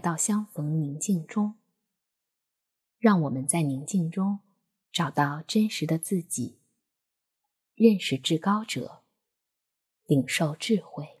到相逢宁静中。让我们在宁静中找到真实的自己，认识至高者，领受智慧。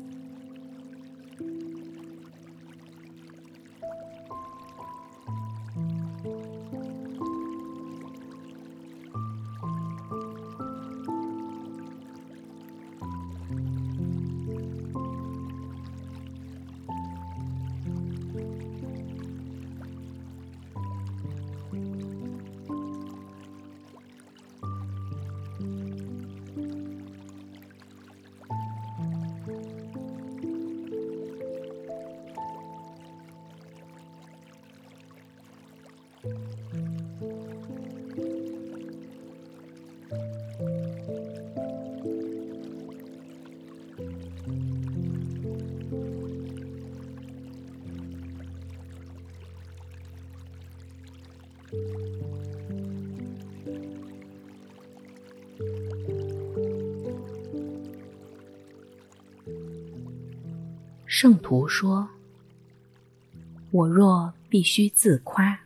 圣徒说：“我若必须自夸，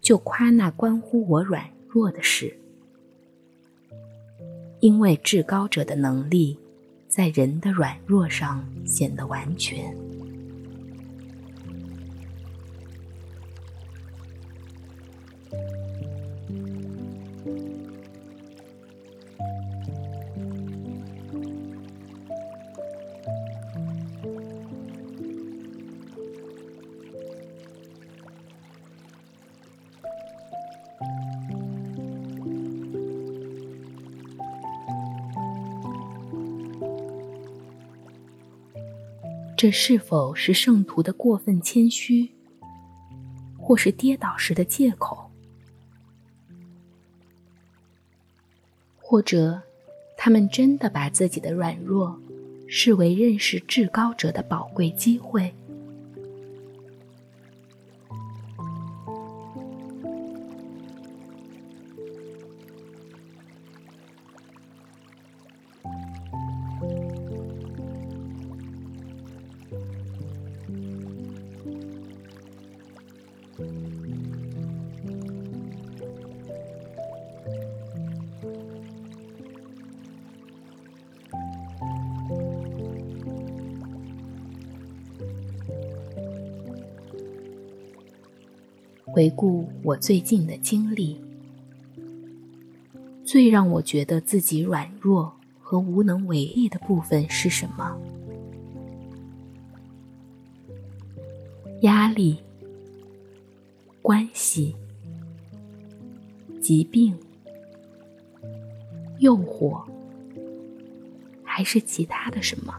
就夸那关乎我软弱的事，因为至高者的能力在人的软弱上显得完全。”这是否是圣徒的过分谦虚，或是跌倒时的借口？或者，他们真的把自己的软弱视为认识至高者的宝贵机会？回顾我最近的经历，最让我觉得自己软弱和无能为力的部分是什么？压力、关系、疾病、诱惑，还是其他的什么？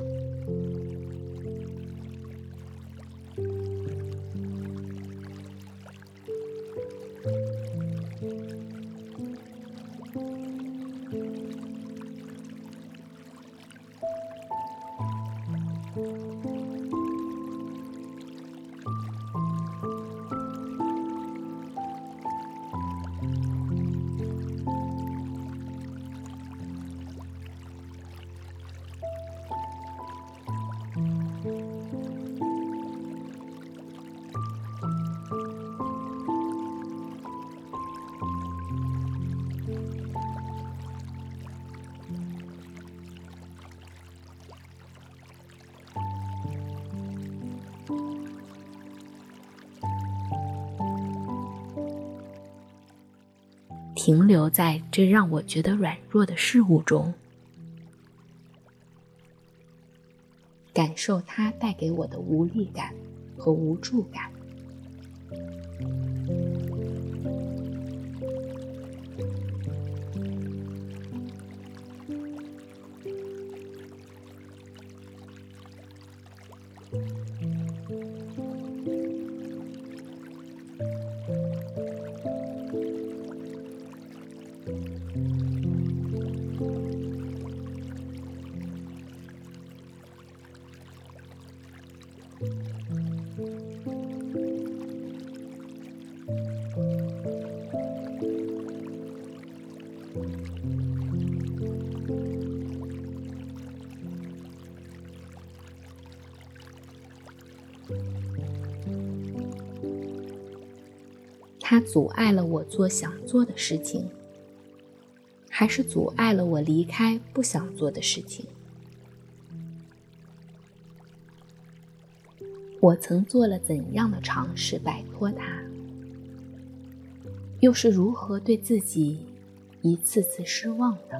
停留在这让我觉得软弱的事物中，感受它带给我的无力感和无助感。它阻碍了我做想做的事情，还是阻碍了我离开不想做的事情？我曾做了怎样的尝试摆脱它？又是如何对自己一次次失望的？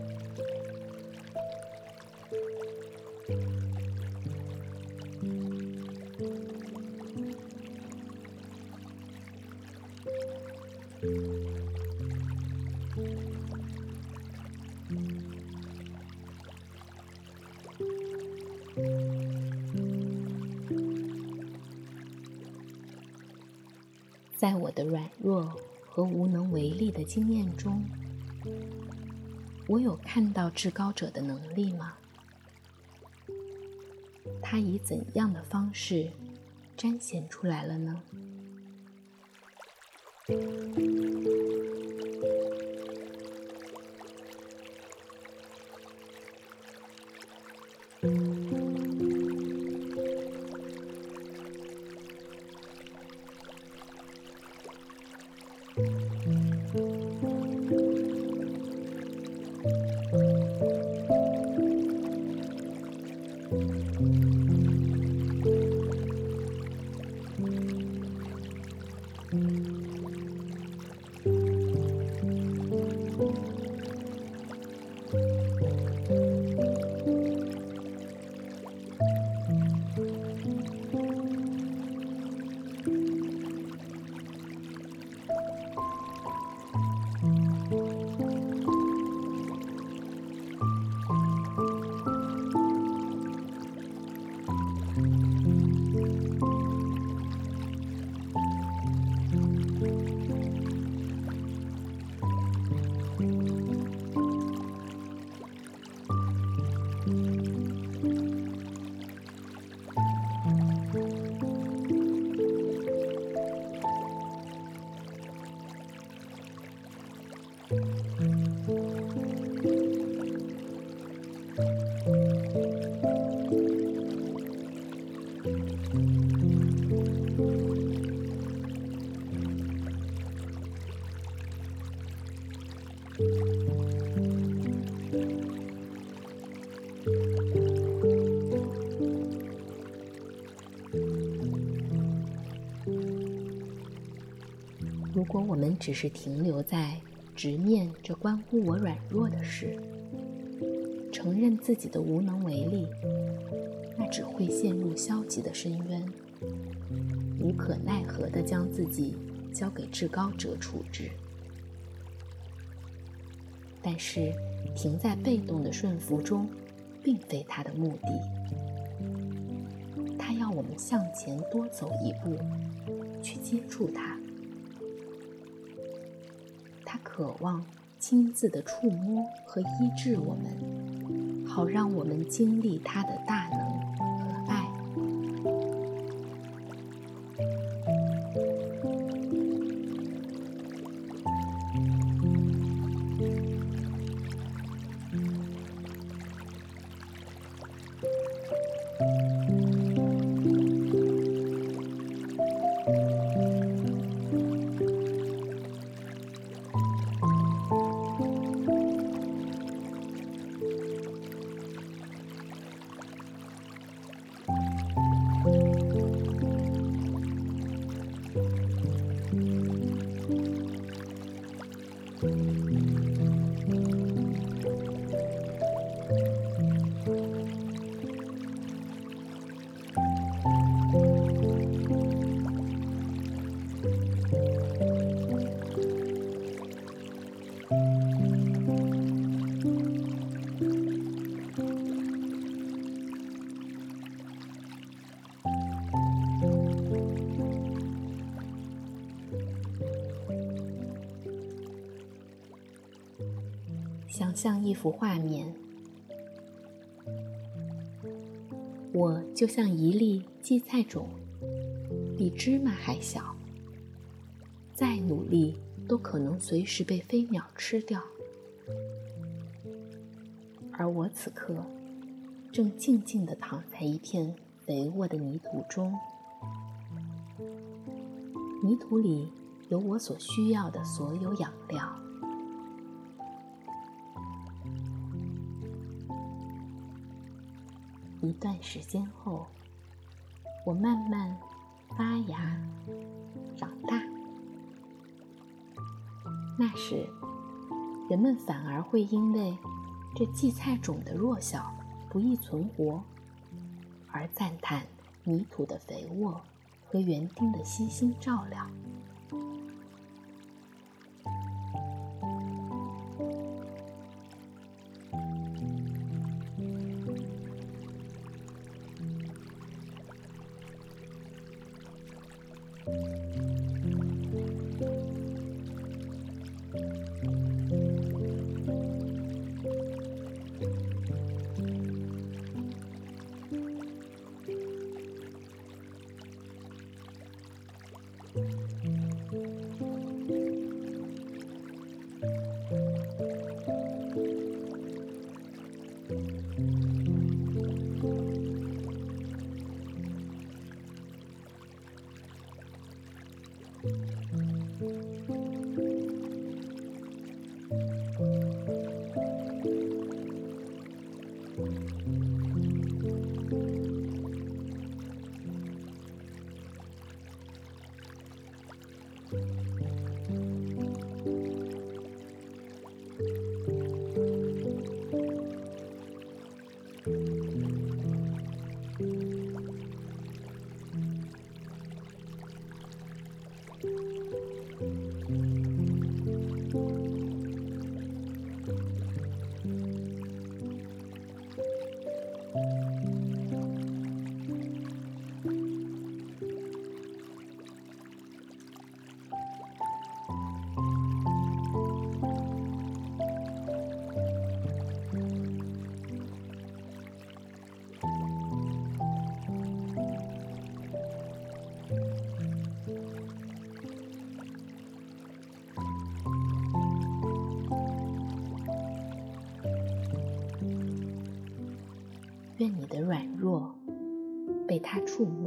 在我的软弱和无能为力的经验中，我有看到至高者的能力吗？他以怎样的方式彰显出来了呢？如果我们只是停留在直面这关乎我软弱的事，承认自己的无能为力，那只会陷入消极的深渊，无可奈何地将自己交给至高者处置。但是，停在被动的顺服中，并非他的目的。他要我们向前多走一步，去接触他。渴望亲自的触摸和医治我们，好让我们经历他的大能。想象一幅画面，我就像一粒荠菜种，比芝麻还小，再努力都可能随时被飞鸟吃掉。而我此刻正静静地躺在一片肥沃的泥土中，泥土里有我所需要的所有养料。一段时间后，我慢慢发芽、长大。那时，人们反而会因为这荠菜种的弱小、不易存活，而赞叹泥土的肥沃和园丁的悉心照料。的软弱被他触摸。